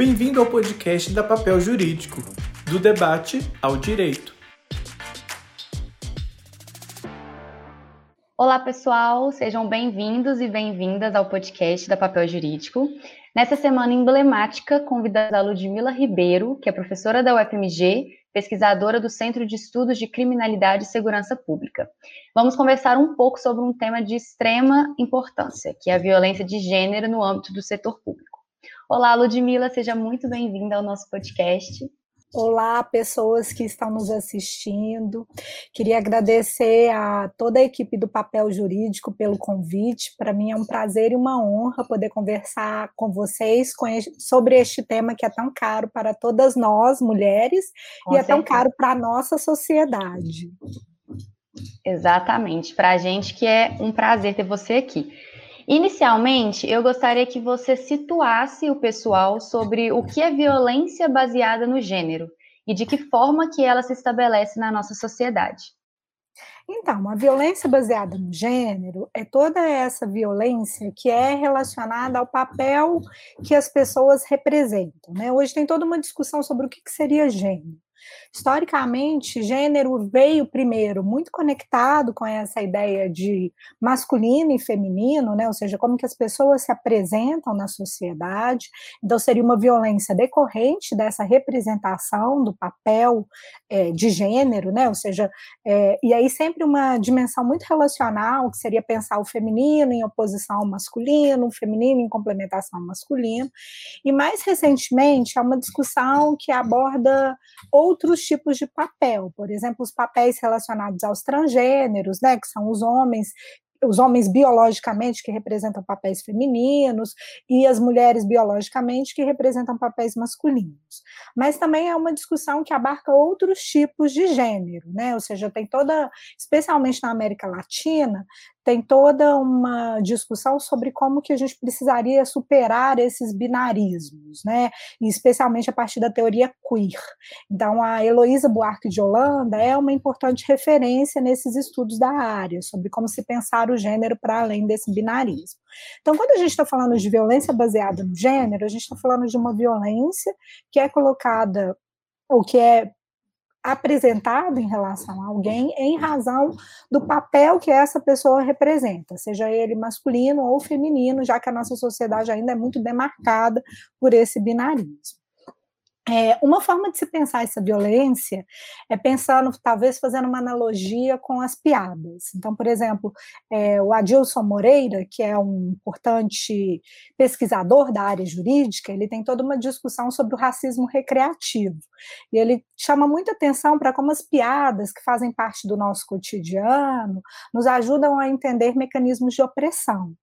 Bem-vindo ao podcast da Papel Jurídico, do debate ao direito. Olá, pessoal, sejam bem-vindos e bem-vindas ao podcast da Papel Jurídico. Nessa semana emblemática, convidamos a Ludmila Ribeiro, que é professora da UFMG, pesquisadora do Centro de Estudos de Criminalidade e Segurança Pública. Vamos conversar um pouco sobre um tema de extrema importância, que é a violência de gênero no âmbito do setor público. Olá, Ludmila, seja muito bem-vinda ao nosso podcast. Olá, pessoas que estão nos assistindo. Queria agradecer a toda a equipe do Papel Jurídico pelo convite. Para mim é um prazer e uma honra poder conversar com vocês sobre este tema que é tão caro para todas nós, mulheres, com e certeza. é tão caro para a nossa sociedade. Exatamente. Para a gente que é um prazer ter você aqui. Inicialmente, eu gostaria que você situasse o pessoal sobre o que é violência baseada no gênero e de que forma que ela se estabelece na nossa sociedade. Então, a violência baseada no gênero é toda essa violência que é relacionada ao papel que as pessoas representam. Né? Hoje tem toda uma discussão sobre o que seria gênero. Historicamente, gênero veio primeiro muito conectado com essa ideia de masculino e feminino, né? ou seja, como que as pessoas se apresentam na sociedade. Então, seria uma violência decorrente dessa representação do papel é, de gênero, né? ou seja, é, e aí sempre uma dimensão muito relacional, que seria pensar o feminino em oposição ao masculino, o feminino em complementação ao masculino. E mais recentemente, há uma discussão que aborda outros tipos de papel, por exemplo, os papéis relacionados aos transgêneros, né, que são os homens os homens biologicamente que representam papéis femininos e as mulheres biologicamente que representam papéis masculinos. Mas também é uma discussão que abarca outros tipos de gênero, né? Ou seja, tem toda, especialmente na América Latina, tem toda uma discussão sobre como que a gente precisaria superar esses binarismos, né? Especialmente a partir da teoria queer. Então, a Heloísa Buarque de Holanda é uma importante referência nesses estudos da área, sobre como se pensar o gênero para além desse binarismo. Então, quando a gente está falando de violência baseada no gênero, a gente está falando de uma violência que é colocada ou que é apresentado em relação a alguém em razão do papel que essa pessoa representa, seja ele masculino ou feminino, já que a nossa sociedade ainda é muito demarcada por esse binarismo. É, uma forma de se pensar essa violência é pensando, talvez fazendo uma analogia com as piadas. Então, por exemplo, é, o Adilson Moreira, que é um importante pesquisador da área jurídica, ele tem toda uma discussão sobre o racismo recreativo. E ele chama muita atenção para como as piadas, que fazem parte do nosso cotidiano, nos ajudam a entender mecanismos de opressão.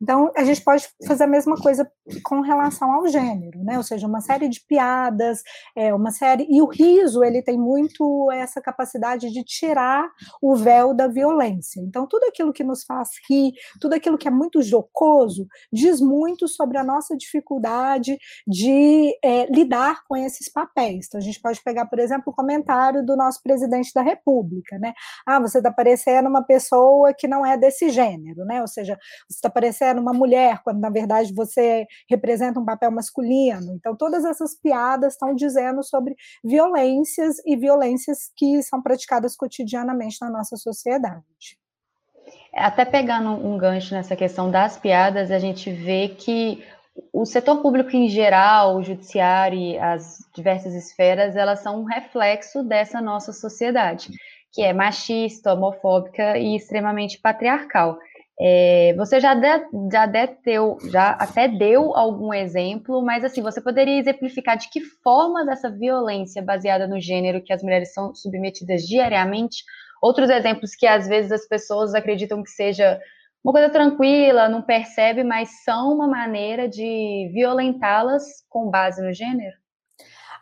Então, a gente pode fazer a mesma coisa com relação ao gênero, né? Ou seja, uma série de piadas, é, uma série. E o riso, ele tem muito essa capacidade de tirar o véu da violência. Então, tudo aquilo que nos faz rir, tudo aquilo que é muito jocoso, diz muito sobre a nossa dificuldade de é, lidar com esses papéis. Então, a gente pode pegar, por exemplo, o comentário do nosso presidente da República, né? Ah, você está parecendo uma pessoa que não é desse gênero, né? Ou seja, você está parecendo uma mulher, quando na verdade você representa um papel masculino. Então, todas essas piadas estão dizendo sobre violências e violências que são praticadas cotidianamente na nossa sociedade. Até pegando um gancho nessa questão das piadas, a gente vê que o setor público em geral, o judiciário e as diversas esferas, elas são um reflexo dessa nossa sociedade, que é machista, homofóbica e extremamente patriarcal. É, você já, de, já, deu, já até deu algum exemplo, mas assim, você poderia exemplificar de que formas essa violência baseada no gênero que as mulheres são submetidas diariamente? Outros exemplos que às vezes as pessoas acreditam que seja uma coisa tranquila, não percebe, mas são uma maneira de violentá-las com base no gênero?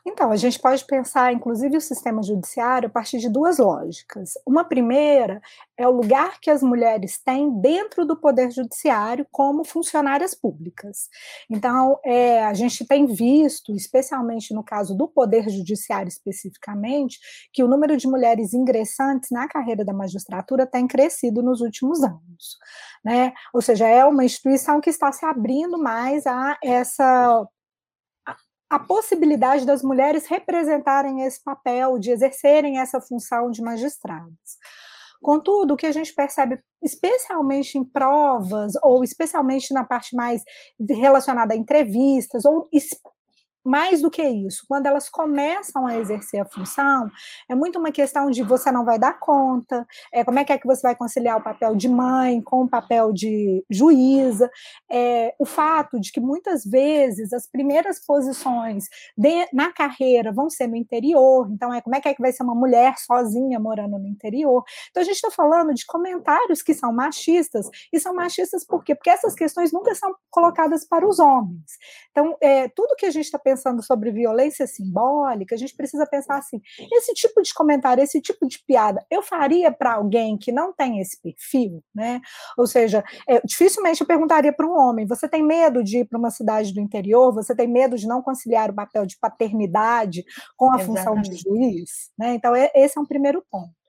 Então, a gente pode pensar, inclusive, o sistema judiciário a partir de duas lógicas. Uma primeira é o lugar que as mulheres têm dentro do poder judiciário como funcionárias públicas. Então, é, a gente tem visto, especialmente no caso do poder judiciário especificamente, que o número de mulheres ingressantes na carreira da magistratura tem crescido nos últimos anos. Né? Ou seja, é uma instituição que está se abrindo mais a essa a possibilidade das mulheres representarem esse papel, de exercerem essa função de magistradas. Contudo, o que a gente percebe, especialmente em provas, ou especialmente na parte mais relacionada a entrevistas, ou mais do que isso, quando elas começam a exercer a função, é muito uma questão de você não vai dar conta, é, como é que é que você vai conciliar o papel de mãe com o papel de juíza, é, o fato de que muitas vezes as primeiras posições de, na carreira vão ser no interior, então é como é que é que vai ser uma mulher sozinha morando no interior. Então a gente está falando de comentários que são machistas, e são machistas por quê? Porque essas questões nunca são colocadas para os homens. Então, é, tudo que a gente está pensando sobre violência simbólica, a gente precisa pensar assim: esse tipo de comentário, esse tipo de piada, eu faria para alguém que não tem esse perfil, né? Ou seja, é, dificilmente eu perguntaria para um homem: você tem medo de ir para uma cidade do interior? Você tem medo de não conciliar o papel de paternidade com a Exatamente. função de juiz? Né? Então, é, esse é um primeiro ponto.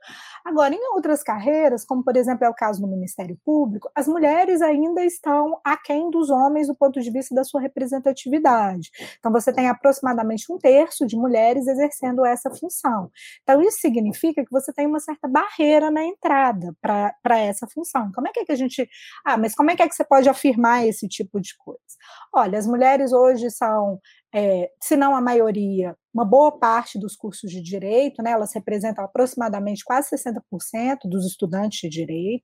Agora, em outras carreiras, como por exemplo é o caso no Ministério Público, as mulheres ainda estão aquém dos homens do ponto de vista da sua representatividade. Então, você tem aproximadamente um terço de mulheres exercendo essa função. Então, isso significa que você tem uma certa barreira na entrada para essa função. Como é que, é que a gente. Ah, mas como é que é que você pode afirmar esse tipo de coisa? Olha, as mulheres hoje são é, se não a maioria, uma boa parte dos cursos de direito, né, elas representam aproximadamente quase 60% dos estudantes de direito.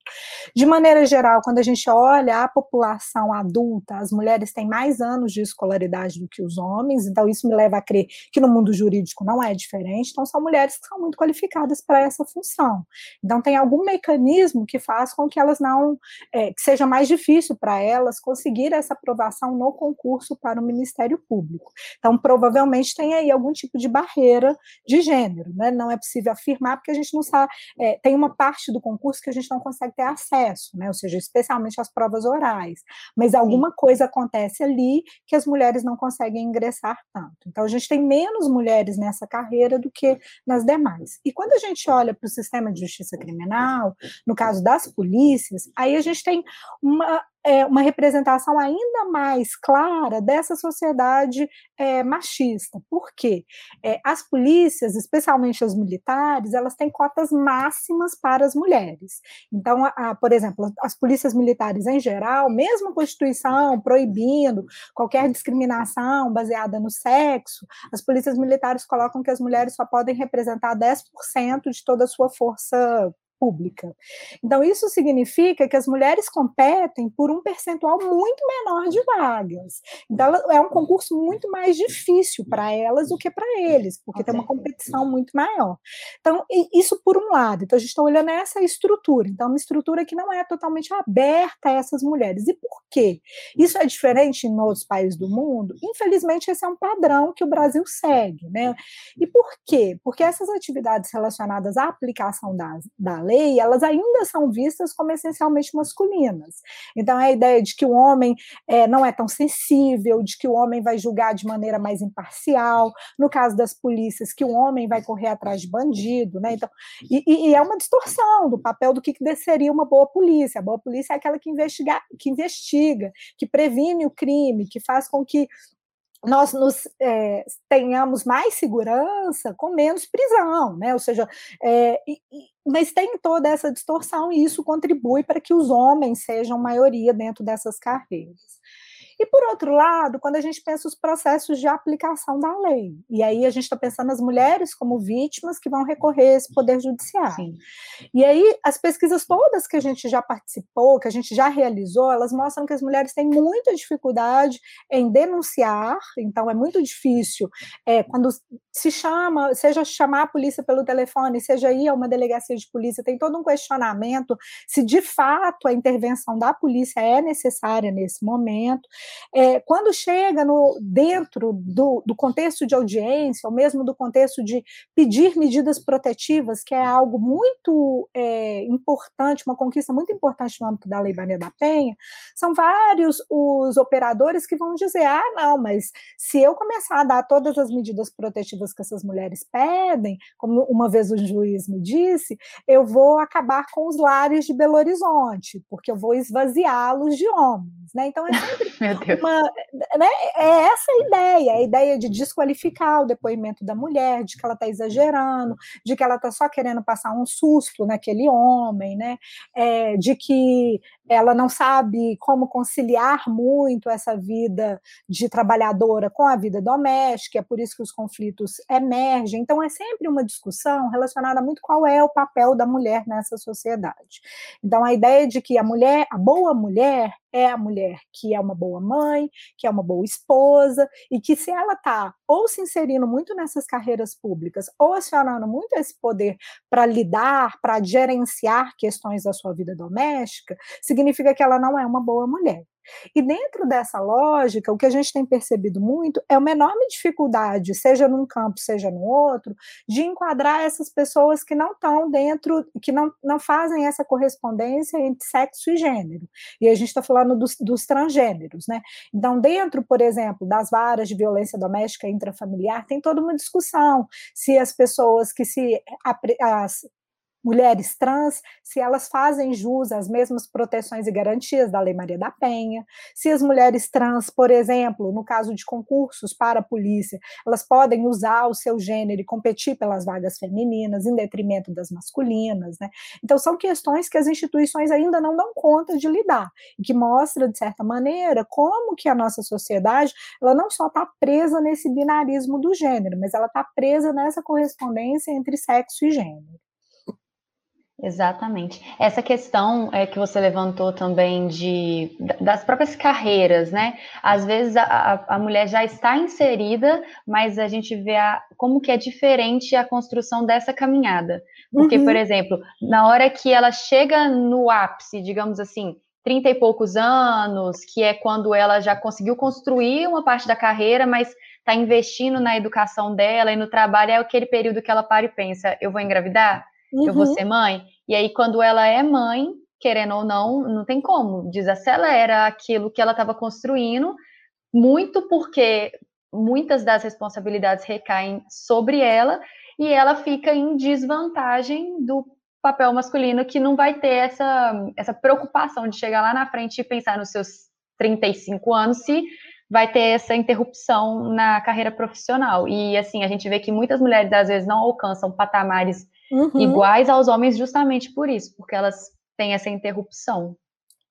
De maneira geral, quando a gente olha a população adulta, as mulheres têm mais anos de escolaridade do que os homens, então isso me leva a crer que no mundo jurídico não é diferente, então são mulheres que são muito qualificadas para essa função. Então tem algum mecanismo que faz com que elas não, é, que seja mais difícil para elas conseguir essa aprovação no concurso para o Ministério Público. Então, provavelmente tem aí algum tipo de barreira de gênero, né? Não é possível afirmar, porque a gente não sabe, é, tem uma parte do concurso que a gente não consegue ter acesso, né? Ou seja, especialmente as provas orais. Mas alguma Sim. coisa acontece ali que as mulheres não conseguem ingressar tanto. Então, a gente tem menos mulheres nessa carreira do que nas demais. E quando a gente olha para o sistema de justiça criminal, no caso das polícias, aí a gente tem uma é, uma representação ainda mais clara dessa sociedade é, machista. Por quê? É, as polícias, especialmente as militares, elas têm cotas máximas para as mulheres. Então, a, a, por exemplo, as polícias militares em geral, mesmo a Constituição proibindo qualquer discriminação baseada no sexo, as polícias militares colocam que as mulheres só podem representar 10% de toda a sua força pública. Então, isso significa que as mulheres competem por um percentual muito menor de vagas. Então, é um concurso muito mais difícil para elas do que para eles, porque tem uma competição muito maior. Então, isso por um lado. Então, a gente está olhando essa estrutura. Então, uma estrutura que não é totalmente aberta a essas mulheres. E por quê? Isso é diferente em outros países do mundo? Infelizmente, esse é um padrão que o Brasil segue. Né? E por quê? Porque essas atividades relacionadas à aplicação da, da lei, elas ainda são vistas como essencialmente masculinas. Então, a ideia de que o homem é, não é tão sensível, de que o homem vai julgar de maneira mais imparcial, no caso das polícias, que o homem vai correr atrás de bandido, né? Então, e, e é uma distorção do papel do que, que seria uma boa polícia. A boa polícia é aquela que investiga, que investiga, que previne o crime, que faz com que nós nos é, tenhamos mais segurança com menos prisão, né? Ou seja, é, e, mas tem toda essa distorção e isso contribui para que os homens sejam maioria dentro dessas carreiras. E, por outro lado, quando a gente pensa os processos de aplicação da lei, e aí a gente está pensando as mulheres como vítimas que vão recorrer a esse poder judiciário. Sim. E aí, as pesquisas todas que a gente já participou, que a gente já realizou, elas mostram que as mulheres têm muita dificuldade em denunciar, então é muito difícil é, quando se chama, seja chamar a polícia pelo telefone, seja ir a uma delegacia de polícia, tem todo um questionamento se de fato a intervenção da polícia é necessária nesse momento. É, quando chega no, dentro do, do contexto de audiência, ou mesmo do contexto de pedir medidas protetivas, que é algo muito é, importante, uma conquista muito importante no âmbito da Lei Maria da Penha, são vários os operadores que vão dizer: ah, não, mas se eu começar a dar todas as medidas protetivas que essas mulheres pedem, como uma vez o juiz me disse, eu vou acabar com os lares de Belo Horizonte, porque eu vou esvaziá-los de homens. Né? Então é sempre uma, né, é essa a ideia, a ideia de desqualificar o depoimento da mulher, de que ela está exagerando, de que ela está só querendo passar um susto naquele homem, né? É, de que ela não sabe como conciliar muito essa vida de trabalhadora com a vida doméstica, é por isso que os conflitos emergem. Então, é sempre uma discussão relacionada muito qual é o papel da mulher nessa sociedade. Então, a ideia de que a mulher, a boa mulher, é a mulher que é uma boa mãe, que é uma boa esposa, e que se ela está ou se inserindo muito nessas carreiras públicas, ou acionando muito esse poder para lidar, para gerenciar questões da sua vida doméstica, significa que ela não é uma boa mulher. E dentro dessa lógica, o que a gente tem percebido muito é uma enorme dificuldade, seja num campo, seja no outro, de enquadrar essas pessoas que não estão dentro, que não, não fazem essa correspondência entre sexo e gênero. E a gente está falando dos, dos transgêneros, né? Então, dentro, por exemplo, das varas de violência doméstica intrafamiliar, tem toda uma discussão se as pessoas que se as, mulheres trans, se elas fazem jus às mesmas proteções e garantias da Lei Maria da Penha, se as mulheres trans, por exemplo, no caso de concursos para a polícia, elas podem usar o seu gênero e competir pelas vagas femininas em detrimento das masculinas, né? Então são questões que as instituições ainda não dão conta de lidar e que mostra de certa maneira como que a nossa sociedade, ela não só está presa nesse binarismo do gênero, mas ela está presa nessa correspondência entre sexo e gênero. Exatamente. Essa questão é, que você levantou também de, das próprias carreiras, né? Às vezes a, a mulher já está inserida, mas a gente vê a, como que é diferente a construção dessa caminhada. Porque, uhum. por exemplo, na hora que ela chega no ápice, digamos assim, 30 e poucos anos, que é quando ela já conseguiu construir uma parte da carreira, mas está investindo na educação dela e no trabalho, é aquele período que ela para e pensa, eu vou engravidar? Uhum. eu vou uhum. ser mãe. E aí, quando ela é mãe, querendo ou não, não tem como, desacelera aquilo que ela estava construindo, muito porque muitas das responsabilidades recaem sobre ela e ela fica em desvantagem do papel masculino que não vai ter essa, essa preocupação de chegar lá na frente e pensar nos seus 35 anos se vai ter essa interrupção na carreira profissional. E assim, a gente vê que muitas mulheres às vezes não alcançam patamares uhum. iguais aos homens justamente por isso, porque elas têm essa interrupção.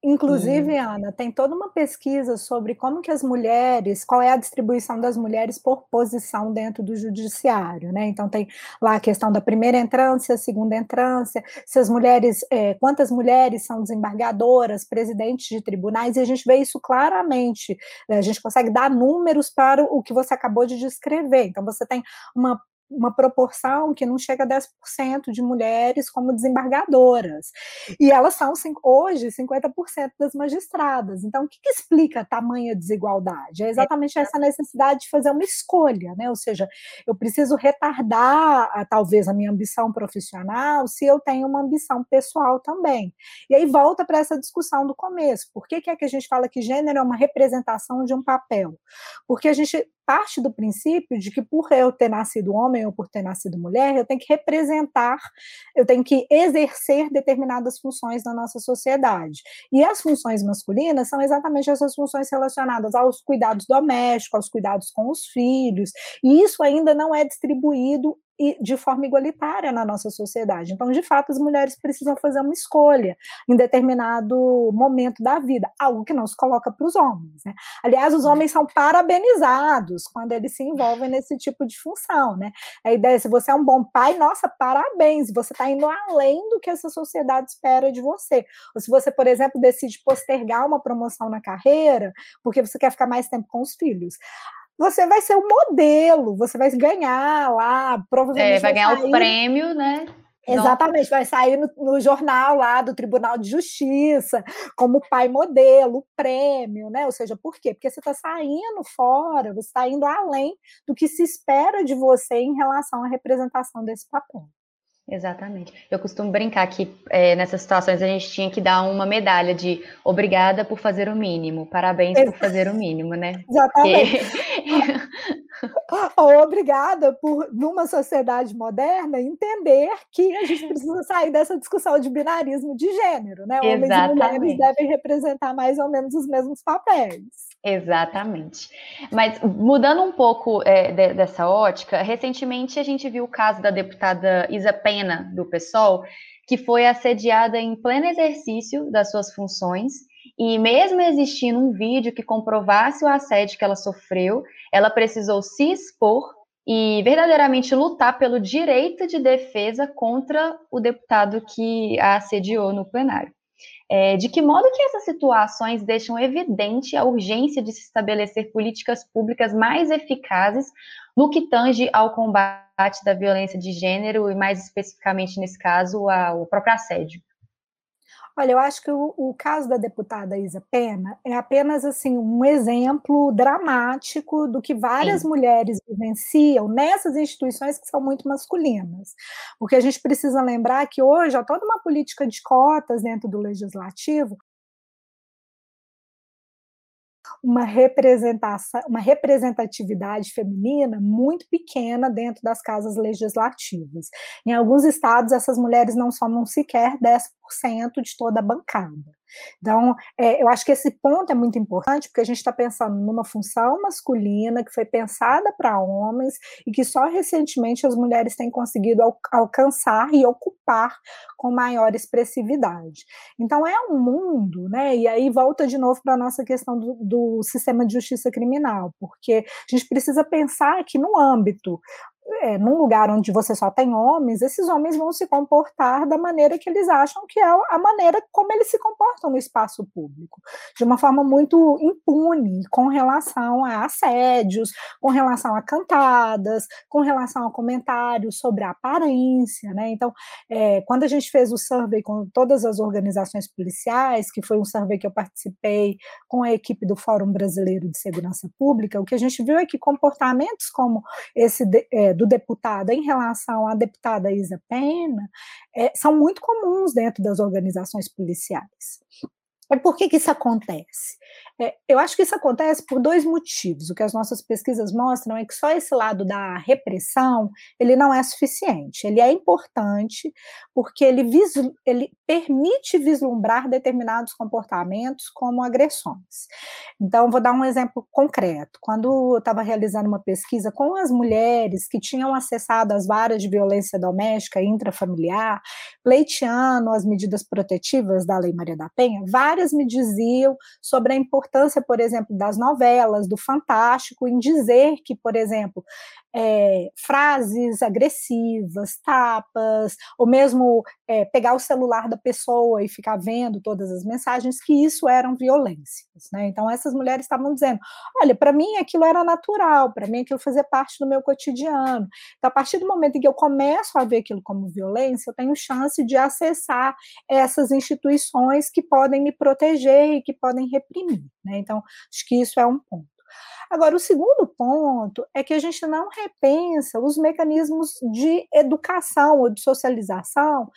Inclusive, uhum. Ana, tem toda uma pesquisa sobre como que as mulheres, qual é a distribuição das mulheres por posição dentro do judiciário, né? Então tem lá a questão da primeira entrância, segunda entrância, se as mulheres, é, quantas mulheres são desembargadoras, presidentes de tribunais, e a gente vê isso claramente. Né? A gente consegue dar números para o que você acabou de descrever. Então você tem uma uma proporção que não chega a 10% de mulheres como desembargadoras. E elas são, hoje, 50% das magistradas. Então, o que, que explica tamanha desigualdade? É exatamente essa necessidade de fazer uma escolha, né? Ou seja, eu preciso retardar, talvez, a minha ambição profissional se eu tenho uma ambição pessoal também. E aí volta para essa discussão do começo. Por que, que é que a gente fala que gênero é uma representação de um papel? Porque a gente parte do princípio de que por eu ter nascido homem ou por ter nascido mulher, eu tenho que representar, eu tenho que exercer determinadas funções na nossa sociedade. E as funções masculinas são exatamente essas funções relacionadas aos cuidados domésticos, aos cuidados com os filhos, e isso ainda não é distribuído e de forma igualitária na nossa sociedade. Então, de fato, as mulheres precisam fazer uma escolha em determinado momento da vida, algo que não se coloca para os homens. Né? Aliás, os homens são parabenizados quando eles se envolvem nesse tipo de função. Né? A ideia, se você é um bom pai, nossa, parabéns, você está indo além do que essa sociedade espera de você. Ou se você, por exemplo, decide postergar uma promoção na carreira porque você quer ficar mais tempo com os filhos você vai ser o um modelo, você vai ganhar lá, provavelmente. É, vai ganhar sair... o prêmio, né? Exatamente, vai sair no, no, jornal lá do Tribunal de Justiça, como pai modelo, prêmio, né? Ou seja, por quê? Porque você está saindo fora, você está indo além do que se espera de você em relação à representação desse papel. Exatamente. Eu costumo brincar que é, nessas situações a gente tinha que dar uma medalha de obrigada por fazer o mínimo, parabéns por fazer o mínimo, né? Exatamente. Porque... obrigada por, numa sociedade moderna, entender que a gente precisa sair dessa discussão de binarismo de gênero, né? Homens Exatamente. e mulheres devem representar mais ou menos os mesmos papéis. Exatamente. Mas mudando um pouco é, de, dessa ótica, recentemente a gente viu o caso da deputada Isa Pena, do PSOL, que foi assediada em pleno exercício das suas funções e mesmo existindo um vídeo que comprovasse o assédio que ela sofreu, ela precisou se expor e verdadeiramente lutar pelo direito de defesa contra o deputado que a assediou no plenário. É, de que modo que essas situações deixam evidente a urgência de se estabelecer políticas públicas mais eficazes no que tange ao combate da violência de gênero e mais especificamente nesse caso ao próprio assédio? Olha, eu acho que o, o, caso da deputada Isa Pena é apenas assim um exemplo dramático do que várias Sim. mulheres vivenciam nessas instituições que são muito masculinas. Porque a gente precisa lembrar que hoje há toda uma política de cotas dentro do legislativo uma representação, uma representatividade feminina muito pequena dentro das casas legislativas. Em alguns estados, essas mulheres não somam sequer 10% de toda a bancada. Então, é, eu acho que esse ponto é muito importante, porque a gente está pensando numa função masculina que foi pensada para homens e que só recentemente as mulheres têm conseguido al alcançar e ocupar com maior expressividade. Então, é um mundo, né? E aí volta de novo para a nossa questão do, do sistema de justiça criminal, porque a gente precisa pensar que no âmbito é, num lugar onde você só tem homens, esses homens vão se comportar da maneira que eles acham que é a maneira como eles se comportam no espaço público, de uma forma muito impune com relação a assédios, com relação a cantadas, com relação a comentários sobre a aparência, né? Então, é, quando a gente fez o survey com todas as organizações policiais, que foi um survey que eu participei com a equipe do Fórum Brasileiro de Segurança Pública, o que a gente viu é que comportamentos como esse é, do deputado em relação à deputada Isa Pena é, são muito comuns dentro das organizações policiais. E por que, que isso acontece? É, eu acho que isso acontece por dois motivos. O que as nossas pesquisas mostram é que só esse lado da repressão ele não é suficiente. Ele é importante porque ele, ele permite vislumbrar determinados comportamentos como agressões. Então, vou dar um exemplo concreto. Quando eu estava realizando uma pesquisa com as mulheres que tinham acessado as varas de violência doméstica e intrafamiliar, pleiteando as medidas protetivas da Lei Maria da Penha, várias me diziam sobre a importância importância, por exemplo, das novelas, do fantástico, em dizer que, por exemplo, é, frases agressivas, tapas, ou mesmo é, pegar o celular da pessoa e ficar vendo todas as mensagens, que isso eram violências. Né? Então, essas mulheres estavam dizendo: olha, para mim aquilo era natural, para mim aquilo fazia parte do meu cotidiano. Então, a partir do momento em que eu começo a ver aquilo como violência, eu tenho chance de acessar essas instituições que podem me proteger e que podem reprimir. Né? Então, acho que isso é um ponto. Agora, o segundo ponto é que a gente não repensa os mecanismos de educação ou de socialização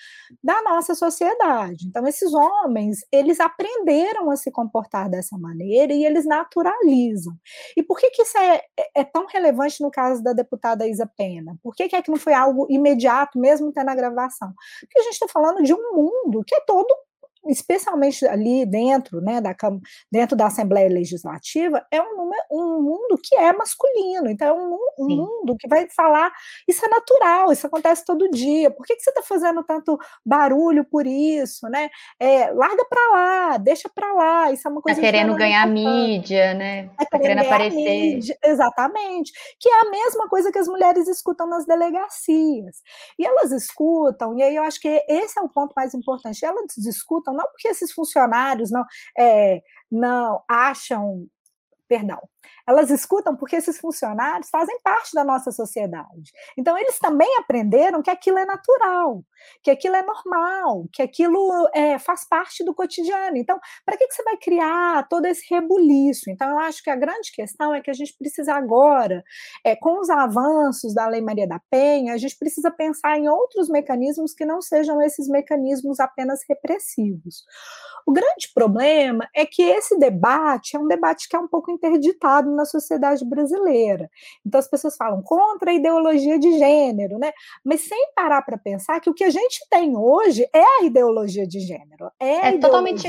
da nossa sociedade. Então, esses homens, eles aprenderam a se comportar dessa maneira e eles naturalizam. E por que, que isso é, é tão relevante no caso da deputada Isa Pena? Por que, que é que não foi algo imediato, mesmo tendo a gravação? Porque a gente está falando de um mundo que é todo especialmente ali dentro, né, da, dentro da Assembleia Legislativa, é um, um mundo que é masculino, então é um, um mundo que vai falar, isso é natural, isso acontece todo dia, por que, que você está fazendo tanto barulho por isso, né, é, larga para lá, deixa para lá, isso é uma tá coisa... Está querendo ganhar mídia, né, está tá querendo aparecer. Mídia, exatamente, que é a mesma coisa que as mulheres escutam nas delegacias, e elas escutam, e aí eu acho que esse é o ponto mais importante, elas escutam não porque esses funcionários não, é, não acham perdão. Elas escutam porque esses funcionários fazem parte da nossa sociedade. Então, eles também aprenderam que aquilo é natural, que aquilo é normal, que aquilo é, faz parte do cotidiano. Então, para que, que você vai criar todo esse rebuliço? Então, eu acho que a grande questão é que a gente precisa agora, é, com os avanços da Lei Maria da Penha, a gente precisa pensar em outros mecanismos que não sejam esses mecanismos apenas repressivos. O grande problema é que esse debate é um debate que é um pouco interditado na sociedade brasileira. Então as pessoas falam contra a ideologia de gênero, né? Mas sem parar para pensar que o que a gente tem hoje é a ideologia de gênero. É, é totalmente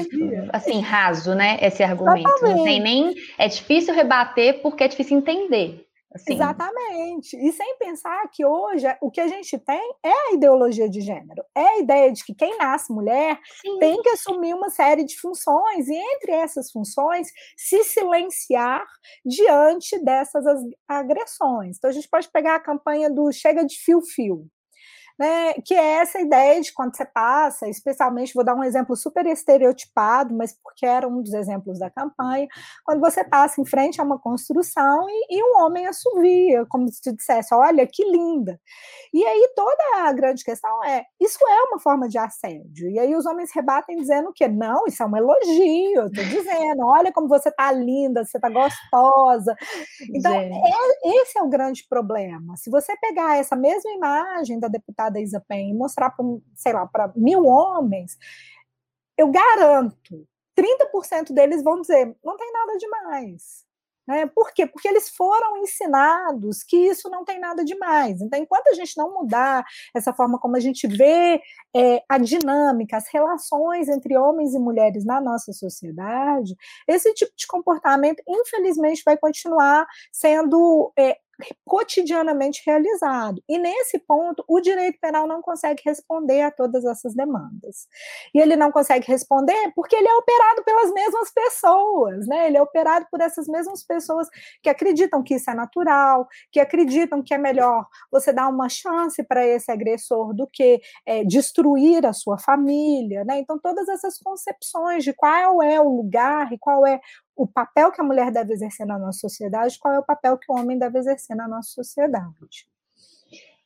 assim raso, né? Esse argumento. Não tem nem é difícil rebater porque é difícil entender. Assim. Exatamente. E sem pensar que hoje o que a gente tem é a ideologia de gênero. É a ideia de que quem nasce mulher Sim. tem que assumir uma série de funções, e entre essas funções, se silenciar diante dessas agressões. Então, a gente pode pegar a campanha do Chega de Fio-Fio né, que é essa ideia de quando você passa, especialmente, vou dar um exemplo super estereotipado, mas porque era um dos exemplos da campanha, quando você passa em frente a uma construção e, e um homem assovia, como se te dissesse, olha, que linda. E aí toda a grande questão é, isso é uma forma de assédio, e aí os homens rebatem dizendo que não, isso é um elogio, eu estou dizendo, olha como você está linda, você está gostosa. Então, é, esse é o grande problema. Se você pegar essa mesma imagem da deputada da Isa Pen e mostrar para, sei lá, para mil homens, eu garanto, 30% deles vão dizer, não tem nada demais. Né? Por quê? Porque eles foram ensinados que isso não tem nada demais. Então, enquanto a gente não mudar essa forma como a gente vê é, a dinâmica, as relações entre homens e mulheres na nossa sociedade, esse tipo de comportamento, infelizmente, vai continuar sendo é, cotidianamente realizado. E nesse ponto, o direito penal não consegue responder a todas essas demandas. E ele não consegue responder porque ele é operado pelas mesmas pessoas, né? Ele é operado por essas mesmas pessoas que acreditam que isso é natural, que acreditam que é melhor você dar uma chance para esse agressor do que é, destruir a sua família, né? Então, todas essas concepções de qual é o lugar e qual é o papel que a mulher deve exercer na nossa sociedade, qual é o papel que o homem deve exercer na nossa sociedade.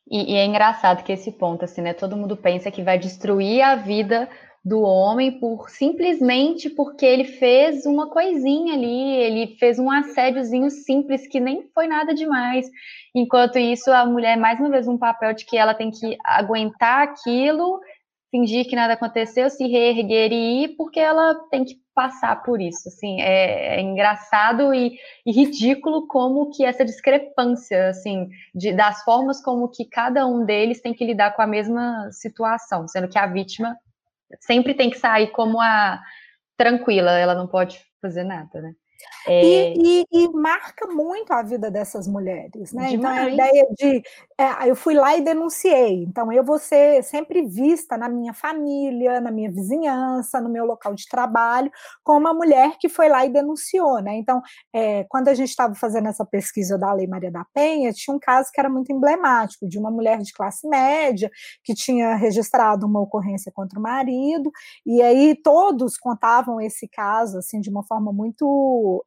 E, e, é engraçado que esse ponto, assim, né? Todo mundo pensa que vai destruir a vida do homem por simplesmente porque ele fez uma coisinha ali, ele fez um assédiozinho simples que nem foi nada demais. Enquanto isso, a mulher, mais uma vez, um papel de que ela tem que aguentar aquilo, fingir que nada aconteceu, se reerguer e ir, porque ela tem que passar por isso. Assim, é, é engraçado e, e, ridículo como que essa discrepância, assim, de, das formas como que cada um deles tem que lidar com a mesma situação, sendo que a vítima sempre tem que sair como a tranquila, ela não pode fazer nada, né? É... E, e, e, marca muito a vida dessas mulheres, né? Demais. Então, a ideia de é, eu fui lá e denunciei, então eu vou ser sempre vista na minha família, na minha vizinhança, no meu local de trabalho, como uma mulher que foi lá e denunciou, né? Então, é, quando a gente estava fazendo essa pesquisa da Lei Maria da Penha, tinha um caso que era muito emblemático, de uma mulher de classe média que tinha registrado uma ocorrência contra o marido, e aí todos contavam esse caso, assim, de uma forma muito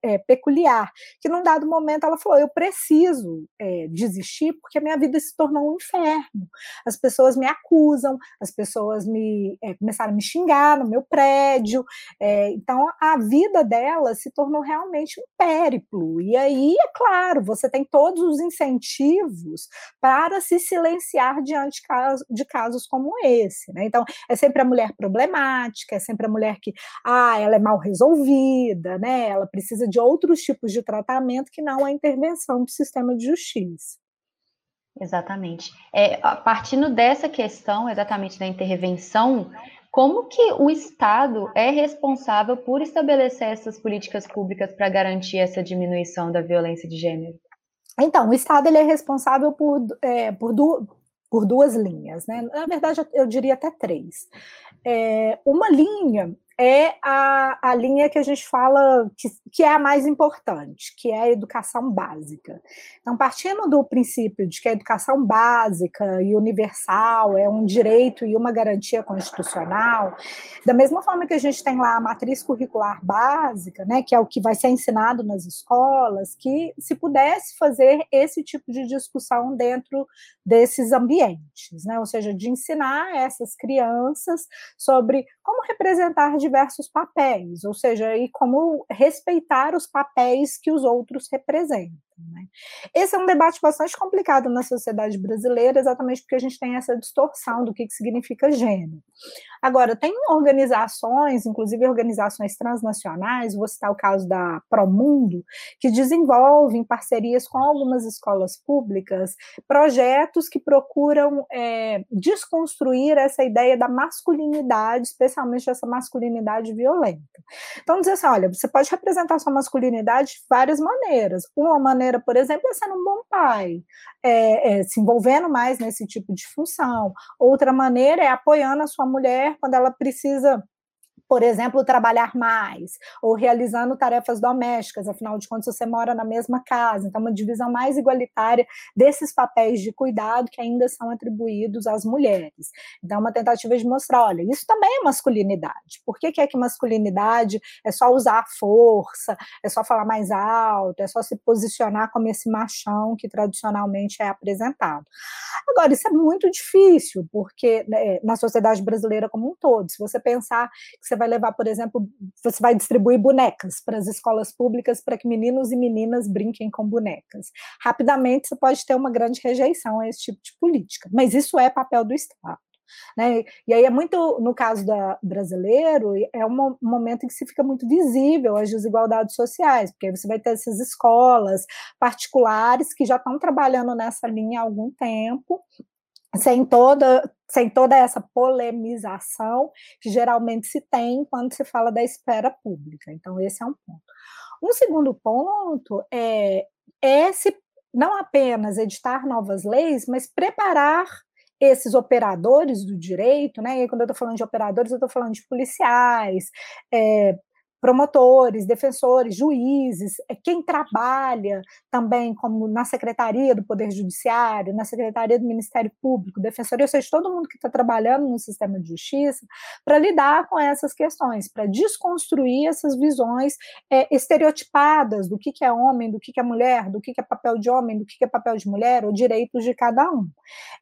é, peculiar, que num dado momento ela falou: eu preciso é, desistir porque a minha vida se tornou um inferno. As pessoas me acusam, as pessoas me é, começaram a me xingar no meu prédio. É, então a vida dela se tornou realmente um périplo. E aí, é claro, você tem todos os incentivos para se silenciar diante de casos como esse. Né? Então, é sempre a mulher problemática, é sempre a mulher que ah, ela é mal resolvida, né? ela precisa de de outros tipos de tratamento que não a intervenção do sistema de justiça. Exatamente. É, partindo dessa questão exatamente da intervenção, como que o Estado é responsável por estabelecer essas políticas públicas para garantir essa diminuição da violência de gênero? Então, o Estado ele é responsável por, é, por, du por duas linhas, né? Na verdade, eu diria até três. É, uma linha é a, a linha que a gente fala que, que é a mais importante, que é a educação básica. Então, partindo do princípio de que a educação básica e universal é um direito e uma garantia constitucional, da mesma forma que a gente tem lá a matriz curricular básica, né, que é o que vai ser ensinado nas escolas, que se pudesse fazer esse tipo de discussão dentro desses ambientes, né, ou seja, de ensinar essas crianças sobre como representar diversos papéis, ou seja, e como respeitar os papéis que os outros representam. Né? Esse é um debate bastante complicado na sociedade brasileira, exatamente porque a gente tem essa distorção do que, que significa gênero. Agora, tem organizações, inclusive organizações transnacionais, vou citar o caso da Promundo, que desenvolvem parcerias com algumas escolas públicas projetos que procuram é, desconstruir essa ideia da masculinidade, especialmente essa masculinidade violenta. Então, dizer assim, olha, você pode representar sua masculinidade de várias maneiras. Uma maneira, por exemplo, é sendo um bom pai, é, é, se envolvendo mais nesse tipo de função. Outra maneira é apoiando a sua mulher quando ela precisa por exemplo, trabalhar mais, ou realizando tarefas domésticas, afinal de contas, você mora na mesma casa, então, uma divisão mais igualitária desses papéis de cuidado que ainda são atribuídos às mulheres. Então, uma tentativa de mostrar: olha, isso também é masculinidade. Por que, que é que masculinidade é só usar força, é só falar mais alto, é só se posicionar como esse machão que tradicionalmente é apresentado? Agora, isso é muito difícil, porque né, na sociedade brasileira como um todo, se você pensar que você vai levar, por exemplo, você vai distribuir bonecas para as escolas públicas para que meninos e meninas brinquem com bonecas. Rapidamente você pode ter uma grande rejeição a esse tipo de política, mas isso é papel do Estado. Né? E aí é muito, no caso da brasileiro, é um momento em que se fica muito visível as desigualdades sociais, porque você vai ter essas escolas particulares que já estão trabalhando nessa linha há algum tempo, sem toda, sem toda essa polemização que geralmente se tem quando se fala da esfera pública. Então, esse é um ponto. Um segundo ponto é, é se, não apenas editar novas leis, mas preparar esses operadores do direito, né? E quando eu estou falando de operadores, eu estou falando de policiais, é, promotores, defensores, juízes, é quem trabalha também como na Secretaria do Poder Judiciário, na Secretaria do Ministério Público, Defensoria, ou seja, todo mundo que está trabalhando no sistema de justiça, para lidar com essas questões, para desconstruir essas visões é, estereotipadas do que, que é homem, do que, que é mulher, do que, que é papel de homem, do que, que é papel de mulher, ou direitos de cada um.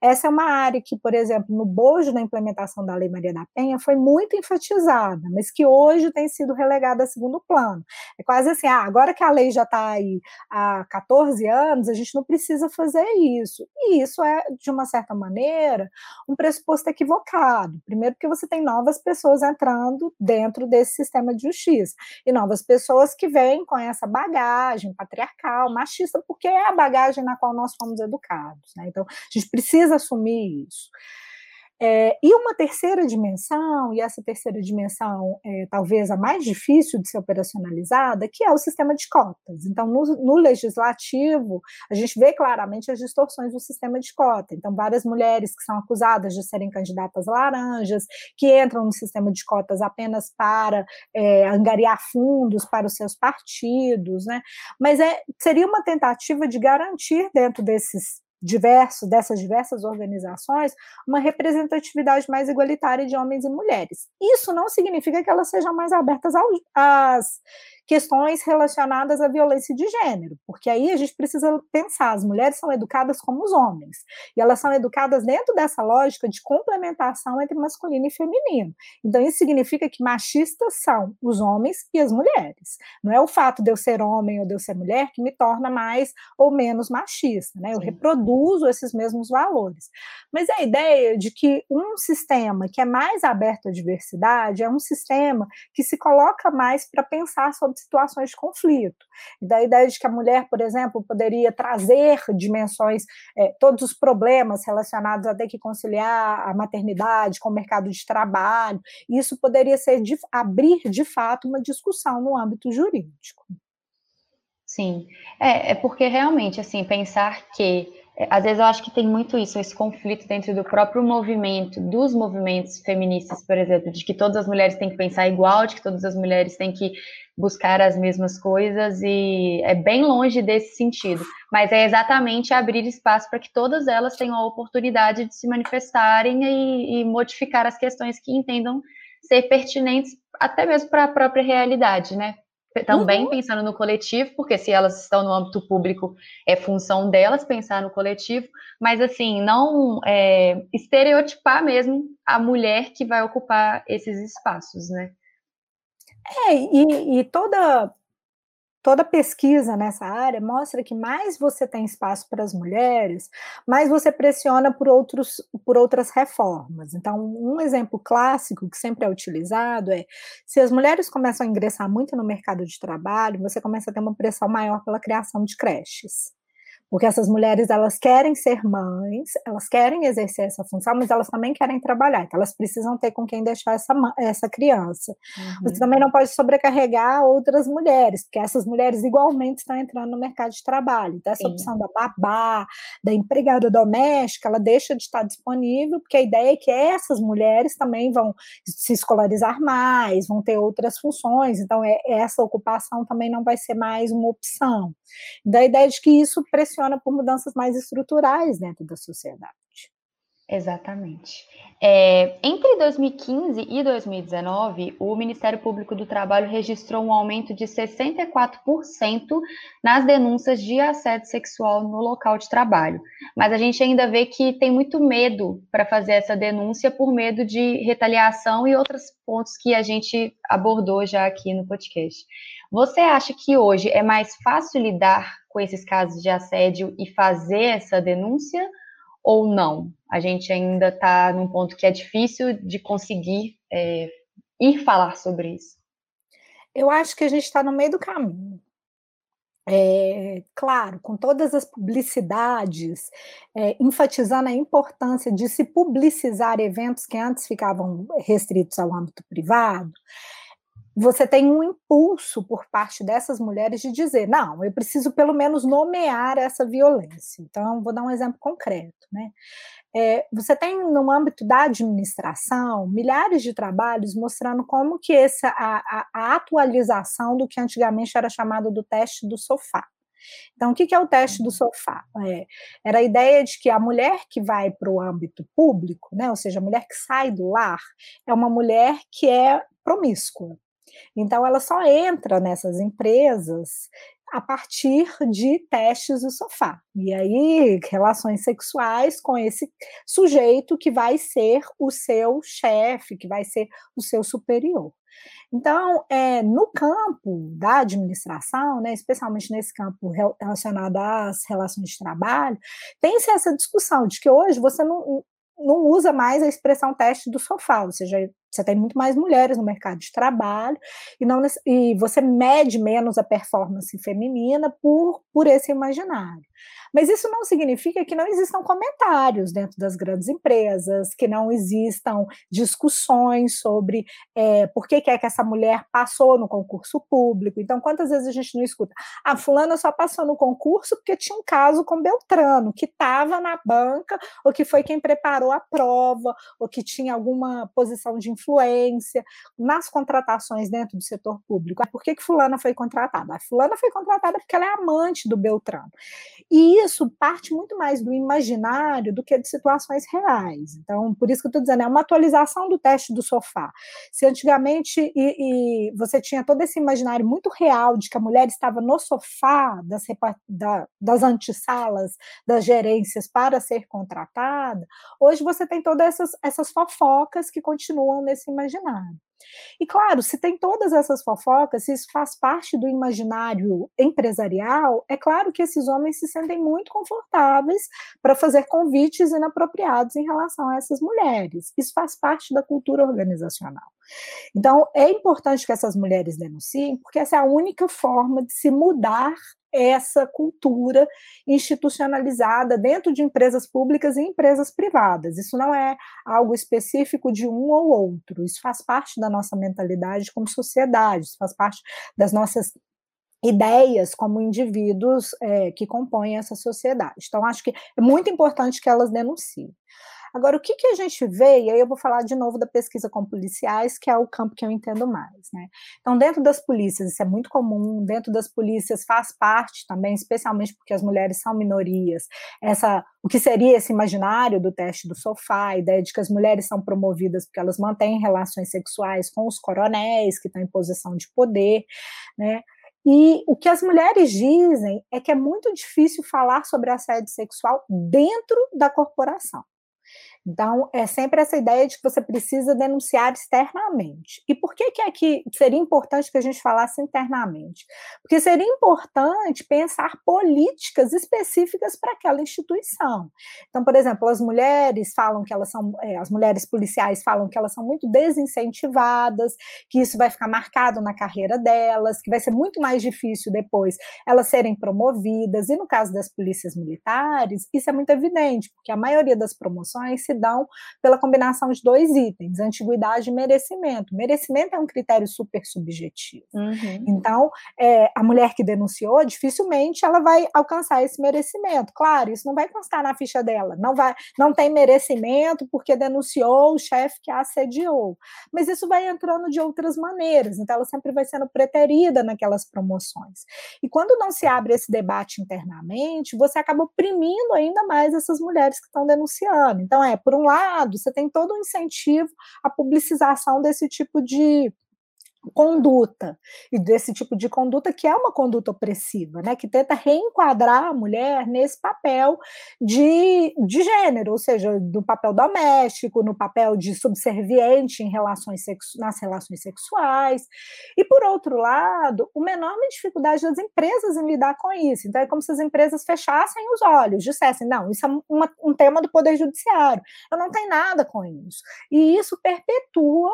Essa é uma área que, por exemplo, no bojo da implementação da Lei Maria da Penha foi muito enfatizada, mas que hoje tem sido relegada relegada a segundo plano. É quase assim, ah, agora que a lei já está aí há 14 anos, a gente não precisa fazer isso. E isso é, de uma certa maneira, um pressuposto equivocado. Primeiro, porque você tem novas pessoas entrando dentro desse sistema de justiça, e novas pessoas que vêm com essa bagagem patriarcal, machista, porque é a bagagem na qual nós fomos educados. Né? Então, a gente precisa assumir isso. É, e uma terceira dimensão, e essa terceira dimensão é talvez a mais difícil de ser operacionalizada, que é o sistema de cotas. Então, no, no legislativo, a gente vê claramente as distorções do sistema de cota. Então, várias mulheres que são acusadas de serem candidatas laranjas, que entram no sistema de cotas apenas para é, angariar fundos para os seus partidos, né? Mas é, seria uma tentativa de garantir dentro desses diversos, dessas diversas organizações, uma representatividade mais igualitária de homens e mulheres. Isso não significa que elas sejam mais abertas às questões relacionadas à violência de gênero, porque aí a gente precisa pensar, as mulheres são educadas como os homens, e elas são educadas dentro dessa lógica de complementação entre masculino e feminino. Então isso significa que machistas são os homens e as mulheres. Não é o fato de eu ser homem ou de eu ser mulher que me torna mais ou menos machista, né? Eu Sim. reproduzo esses mesmos valores. Mas a ideia de que um sistema que é mais aberto à diversidade é um sistema que se coloca mais para pensar sobre de situações de conflito. Da ideia de que a mulher, por exemplo, poderia trazer dimensões, é, todos os problemas relacionados a ter que conciliar a maternidade com o mercado de trabalho, isso poderia ser de, abrir de fato uma discussão no âmbito jurídico. Sim, é, é porque realmente, assim, pensar que às vezes eu acho que tem muito isso, esse conflito dentro do próprio movimento, dos movimentos feministas, por exemplo, de que todas as mulheres têm que pensar igual, de que todas as mulheres têm que buscar as mesmas coisas, e é bem longe desse sentido. Mas é exatamente abrir espaço para que todas elas tenham a oportunidade de se manifestarem e, e modificar as questões que entendam ser pertinentes, até mesmo para a própria realidade, né? Também uhum. pensando no coletivo, porque se elas estão no âmbito público, é função delas pensar no coletivo, mas assim, não é, estereotipar mesmo a mulher que vai ocupar esses espaços, né? É, e, e toda toda pesquisa nessa área mostra que mais você tem espaço para as mulheres, mais você pressiona por, outros, por outras reformas. Então, um exemplo clássico que sempre é utilizado é se as mulheres começam a ingressar muito no mercado de trabalho, você começa a ter uma pressão maior pela criação de creches porque essas mulheres elas querem ser mães, elas querem exercer essa função, mas elas também querem trabalhar, então elas precisam ter com quem deixar essa, essa criança. Uhum. Você também não pode sobrecarregar outras mulheres, porque essas mulheres igualmente estão entrando no mercado de trabalho. Então, essa Sim. opção da babá, da empregada doméstica, ela deixa de estar disponível, porque a ideia é que essas mulheres também vão se escolarizar mais, vão ter outras funções, então é, essa ocupação também não vai ser mais uma opção. Da ideia de que isso pressiona por mudanças mais estruturais dentro da sociedade. Exatamente. É, entre 2015 e 2019, o Ministério Público do Trabalho registrou um aumento de 64% nas denúncias de assédio sexual no local de trabalho. Mas a gente ainda vê que tem muito medo para fazer essa denúncia por medo de retaliação e outros pontos que a gente abordou já aqui no podcast. Você acha que hoje é mais fácil lidar com esses casos de assédio e fazer essa denúncia ou não? A gente ainda está num ponto que é difícil de conseguir é, ir falar sobre isso. Eu acho que a gente está no meio do caminho. É, claro, com todas as publicidades, é, enfatizando a importância de se publicizar eventos que antes ficavam restritos ao âmbito privado, você tem um impulso por parte dessas mulheres de dizer, não, eu preciso pelo menos nomear essa violência. Então, vou dar um exemplo concreto, né? É, você tem no âmbito da administração milhares de trabalhos mostrando como que essa a, a, atualização do que antigamente era chamado do teste do sofá. Então, o que, é o teste do sofá? É, era a ideia de que a mulher que vai para o âmbito público, né, ou seja, a mulher que sai do lar, é uma mulher que é promíscua. Então, ela só entra nessas empresas a partir de testes do sofá. E aí, relações sexuais com esse sujeito que vai ser o seu chefe, que vai ser o seu superior. Então, é, no campo da administração, né, especialmente nesse campo relacionado às relações de trabalho, tem-se essa discussão de que hoje você não, não usa mais a expressão teste do sofá, ou seja, você tem muito mais mulheres no mercado de trabalho e, não, e você mede menos a performance feminina por, por esse imaginário. Mas isso não significa que não existam comentários dentro das grandes empresas, que não existam discussões sobre é, por que, que é que essa mulher passou no concurso público. Então, quantas vezes a gente não escuta? A ah, fulana só passou no concurso porque tinha um caso com Beltrano, que estava na banca, ou que foi quem preparou a prova, ou que tinha alguma posição de influência nas contratações dentro do setor público. Por que, que fulana foi contratada? A fulana foi contratada porque ela é amante do Beltrano. E isso parte muito mais do imaginário do que de situações reais. Então, por isso que eu estou dizendo, é uma atualização do teste do sofá. Se antigamente e, e você tinha todo esse imaginário muito real de que a mulher estava no sofá das, da, das antessalas das gerências para ser contratada, hoje você tem todas essas, essas fofocas que continuam nesse imaginário. E claro, se tem todas essas fofocas, se isso faz parte do imaginário empresarial, é claro que esses homens se sentem muito confortáveis para fazer convites inapropriados em relação a essas mulheres. Isso faz parte da cultura organizacional. Então, é importante que essas mulheres denunciem, porque essa é a única forma de se mudar essa cultura institucionalizada dentro de empresas públicas e empresas privadas. Isso não é algo específico de um ou outro, isso faz parte da nossa mentalidade como sociedade, isso faz parte das nossas ideias como indivíduos é, que compõem essa sociedade. Então, acho que é muito importante que elas denunciem. Agora, o que, que a gente vê, e aí eu vou falar de novo da pesquisa com policiais, que é o campo que eu entendo mais, né? Então, dentro das polícias, isso é muito comum, dentro das polícias faz parte também, especialmente porque as mulheres são minorias, essa o que seria esse imaginário do teste do sofá, a ideia de que as mulheres são promovidas porque elas mantêm relações sexuais com os coronéis que estão em posição de poder, né? E o que as mulheres dizem é que é muito difícil falar sobre assédio sexual dentro da corporação. Então, é sempre essa ideia de que você precisa denunciar externamente. E por que, que é que seria importante que a gente falasse internamente? Porque seria importante pensar políticas específicas para aquela instituição. Então, por exemplo, as mulheres falam que elas são, é, as mulheres policiais falam que elas são muito desincentivadas, que isso vai ficar marcado na carreira delas, que vai ser muito mais difícil depois elas serem promovidas. E no caso das polícias militares, isso é muito evidente, porque a maioria das promoções se dão pela combinação de dois itens, antiguidade e merecimento. Merecimento é um critério super subjetivo. Uhum. Então, é, a mulher que denunciou, dificilmente ela vai alcançar esse merecimento. Claro, isso não vai constar na ficha dela, não vai, não tem merecimento porque denunciou o chefe que a assediou. Mas isso vai entrando de outras maneiras, então ela sempre vai sendo preterida naquelas promoções. E quando não se abre esse debate internamente, você acaba oprimindo ainda mais essas mulheres que estão denunciando. Então, é, por um lado, você tem todo um incentivo à publicização desse tipo de conduta e desse tipo de conduta que é uma conduta opressiva, né, que tenta reenquadrar a mulher nesse papel de, de gênero, ou seja, do papel doméstico, no papel de subserviente em relações nas relações sexuais. E por outro lado, uma enorme dificuldade das empresas em lidar com isso. Então é como se as empresas fechassem os olhos, dissessem, não, isso é uma, um tema do poder judiciário. Eu não tenho nada com isso. E isso perpetua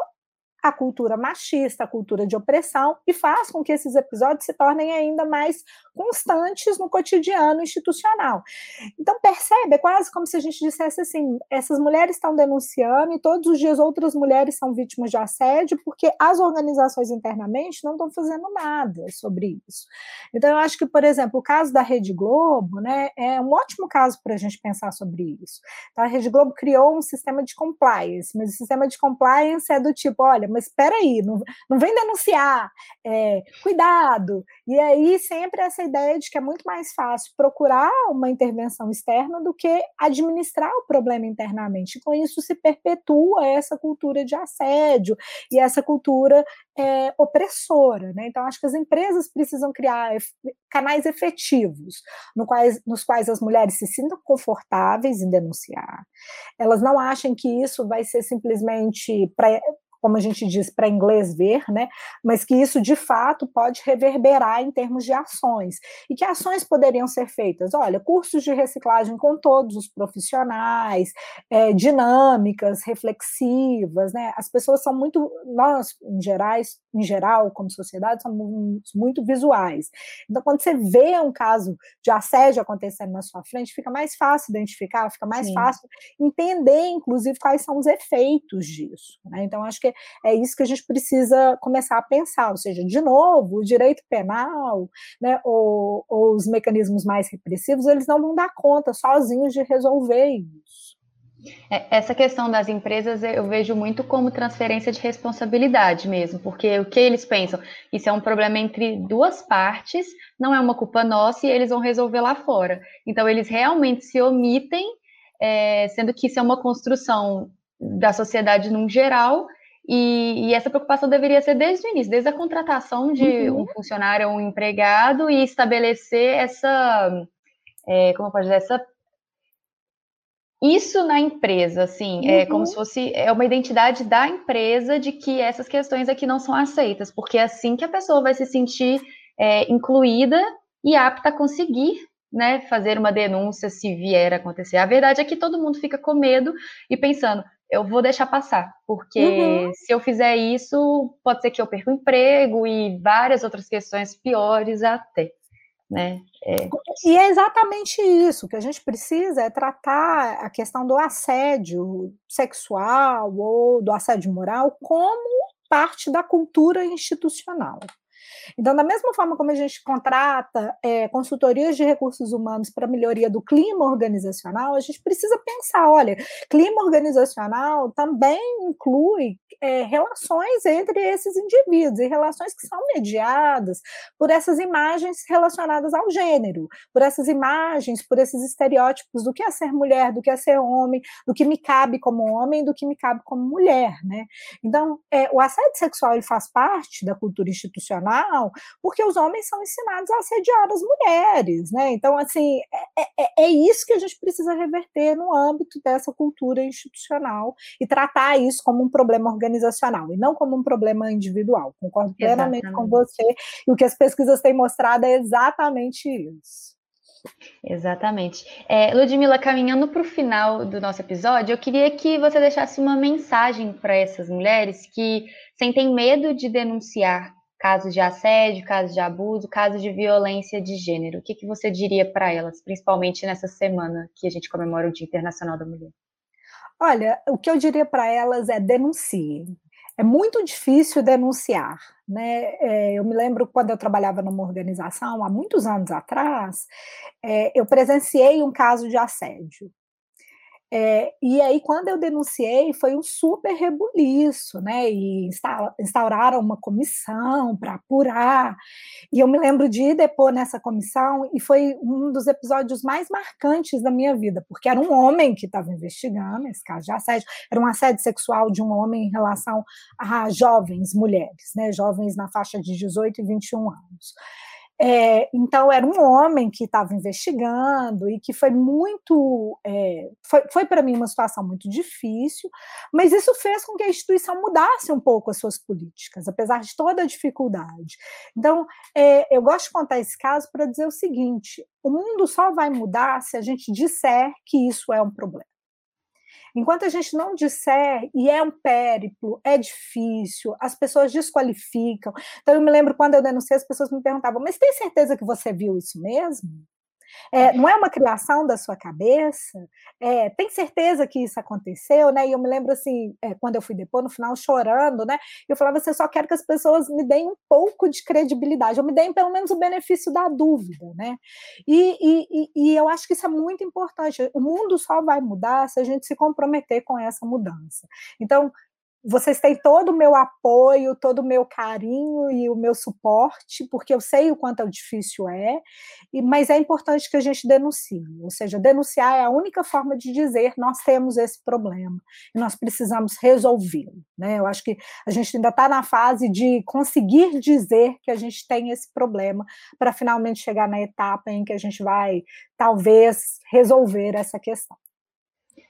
a cultura machista, a cultura de opressão, e faz com que esses episódios se tornem ainda mais constantes no cotidiano institucional. Então, percebe, é quase como se a gente dissesse assim: essas mulheres estão denunciando e todos os dias outras mulheres são vítimas de assédio, porque as organizações internamente não estão fazendo nada sobre isso. Então, eu acho que, por exemplo, o caso da Rede Globo né, é um ótimo caso para a gente pensar sobre isso. Então, a Rede Globo criou um sistema de compliance, mas o sistema de compliance é do tipo: olha, mas espera aí, não, não vem denunciar, é, cuidado. E aí sempre essa ideia de que é muito mais fácil procurar uma intervenção externa do que administrar o problema internamente. Com isso se perpetua essa cultura de assédio e essa cultura é, opressora. Né? Então, acho que as empresas precisam criar canais efetivos no quais, nos quais as mulheres se sintam confortáveis em denunciar. Elas não achem que isso vai ser simplesmente como a gente diz, para inglês ver, né? Mas que isso de fato pode reverberar em termos de ações. E que ações poderiam ser feitas? Olha, cursos de reciclagem com todos os profissionais, é, dinâmicas, reflexivas, né? As pessoas são muito, nós, em, gerais, em geral, como sociedade, somos muito visuais. Então, quando você vê um caso de assédio acontecendo na sua frente, fica mais fácil identificar, fica mais Sim. fácil entender, inclusive, quais são os efeitos disso. Né? Então, acho que é isso que a gente precisa começar a pensar, ou seja, de novo, o direito penal, né, ou, ou os mecanismos mais repressivos, eles não vão dar conta sozinhos de resolver isso. É, essa questão das empresas eu vejo muito como transferência de responsabilidade mesmo, porque o que eles pensam? Isso é um problema entre duas partes, não é uma culpa nossa e eles vão resolver lá fora. Então, eles realmente se omitem, é, sendo que isso é uma construção da sociedade num geral e, e, essa preocupação deveria ser desde o início, desde a contratação de uhum. um funcionário ou um empregado e estabelecer essa, é, como pode dizer, essa isso na empresa, assim, uhum. é como se fosse é uma identidade da empresa de que essas questões aqui não são aceitas, porque é assim que a pessoa vai se sentir é, incluída e apta a conseguir né, fazer uma denúncia se vier a acontecer. A verdade é que todo mundo fica com medo e pensando, eu vou deixar passar, porque uhum. se eu fizer isso, pode ser que eu perca o emprego e várias outras questões piores até. Né? É. E é exatamente isso que a gente precisa é tratar a questão do assédio sexual ou do assédio moral como parte da cultura institucional. Então, da mesma forma como a gente contrata é, consultorias de recursos humanos para melhoria do clima organizacional, a gente precisa pensar: olha, clima organizacional também inclui é, relações entre esses indivíduos e relações que são mediadas por essas imagens relacionadas ao gênero, por essas imagens, por esses estereótipos do que é ser mulher, do que é ser homem, do que me cabe como homem, do que me cabe como mulher, né? Então, é, o assédio sexual ele faz parte da cultura institucional porque os homens são ensinados a assediar as mulheres, né? Então, assim, é, é isso que a gente precisa reverter no âmbito dessa cultura institucional e tratar isso como um problema organizacional e não como um problema individual. Concordo plenamente exatamente. com você. E o que as pesquisas têm mostrado é exatamente isso. Exatamente. É, Ludmila, caminhando para o final do nosso episódio, eu queria que você deixasse uma mensagem para essas mulheres que sentem medo de denunciar casos de assédio, casos de abuso, casos de violência de gênero. O que, que você diria para elas, principalmente nessa semana que a gente comemora o Dia Internacional da Mulher? Olha, o que eu diria para elas é denuncie. É muito difícil denunciar. Né? É, eu me lembro quando eu trabalhava numa organização, há muitos anos atrás, é, eu presenciei um caso de assédio. É, e aí, quando eu denunciei, foi um super rebuliço, né? E instauraram uma comissão para apurar. E eu me lembro de ir depor nessa comissão, e foi um dos episódios mais marcantes da minha vida, porque era um homem que estava investigando esse caso de assédio, era um assédio sexual de um homem em relação a jovens mulheres, né? Jovens na faixa de 18 e 21 anos. É, então, era um homem que estava investigando e que foi muito. É, foi, foi para mim uma situação muito difícil, mas isso fez com que a instituição mudasse um pouco as suas políticas, apesar de toda a dificuldade. Então, é, eu gosto de contar esse caso para dizer o seguinte: o mundo só vai mudar se a gente disser que isso é um problema. Enquanto a gente não disser, e é um périplo, é difícil, as pessoas desqualificam. Então, eu me lembro quando eu denunciei, as pessoas me perguntavam: mas tem certeza que você viu isso mesmo? É, não é uma criação da sua cabeça? É, tem certeza que isso aconteceu, né? E eu me lembro assim, é, quando eu fui depois, no final, chorando, né? Eu falava assim, eu só quero que as pessoas me deem um pouco de credibilidade, ou me deem pelo menos o benefício da dúvida, né? E, e, e eu acho que isso é muito importante. O mundo só vai mudar se a gente se comprometer com essa mudança. Então, vocês têm todo o meu apoio, todo o meu carinho e o meu suporte, porque eu sei o quanto difícil é, mas é importante que a gente denuncie. Ou seja, denunciar é a única forma de dizer nós temos esse problema e nós precisamos resolvê-lo. Né? Eu acho que a gente ainda está na fase de conseguir dizer que a gente tem esse problema para finalmente chegar na etapa em que a gente vai, talvez, resolver essa questão.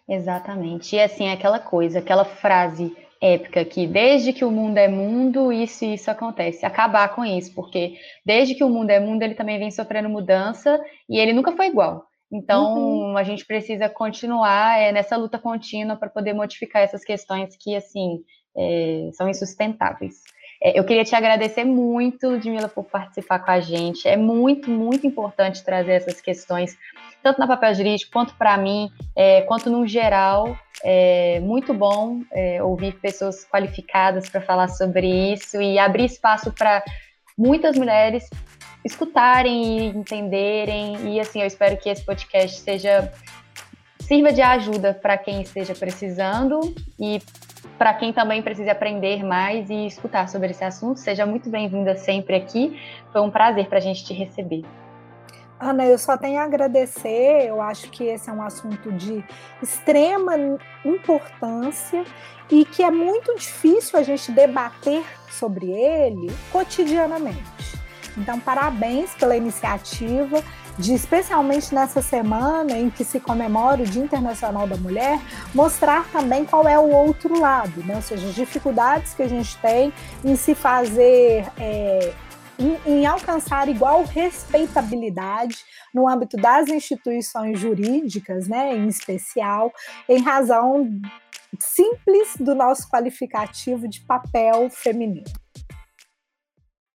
Exatamente. E assim, aquela coisa, aquela frase épica que desde que o mundo é mundo, isso e isso acontece. Acabar com isso, porque desde que o mundo é mundo, ele também vem sofrendo mudança e ele nunca foi igual. Então, uhum. a gente precisa continuar é, nessa luta contínua para poder modificar essas questões que, assim, é, são insustentáveis. É, eu queria te agradecer muito, Ludmila, por participar com a gente. É muito, muito importante trazer essas questões, tanto na papel jurídico, quanto para mim, é, quanto no geral. É muito bom é, ouvir pessoas qualificadas para falar sobre isso e abrir espaço para muitas mulheres escutarem e entenderem. E assim, eu espero que esse podcast seja sirva de ajuda para quem esteja precisando e para quem também precisa aprender mais e escutar sobre esse assunto. Seja muito bem-vinda sempre aqui. Foi um prazer para a gente te receber. Ana, eu só tenho a agradecer. Eu acho que esse é um assunto de extrema importância e que é muito difícil a gente debater sobre ele cotidianamente. Então, parabéns pela iniciativa de, especialmente nessa semana em que se comemora o Dia Internacional da Mulher, mostrar também qual é o outro lado, né? ou seja, as dificuldades que a gente tem em se fazer é, em, em alcançar igual respeitabilidade no âmbito das instituições jurídicas, né, em especial, em razão simples do nosso qualificativo de papel feminino.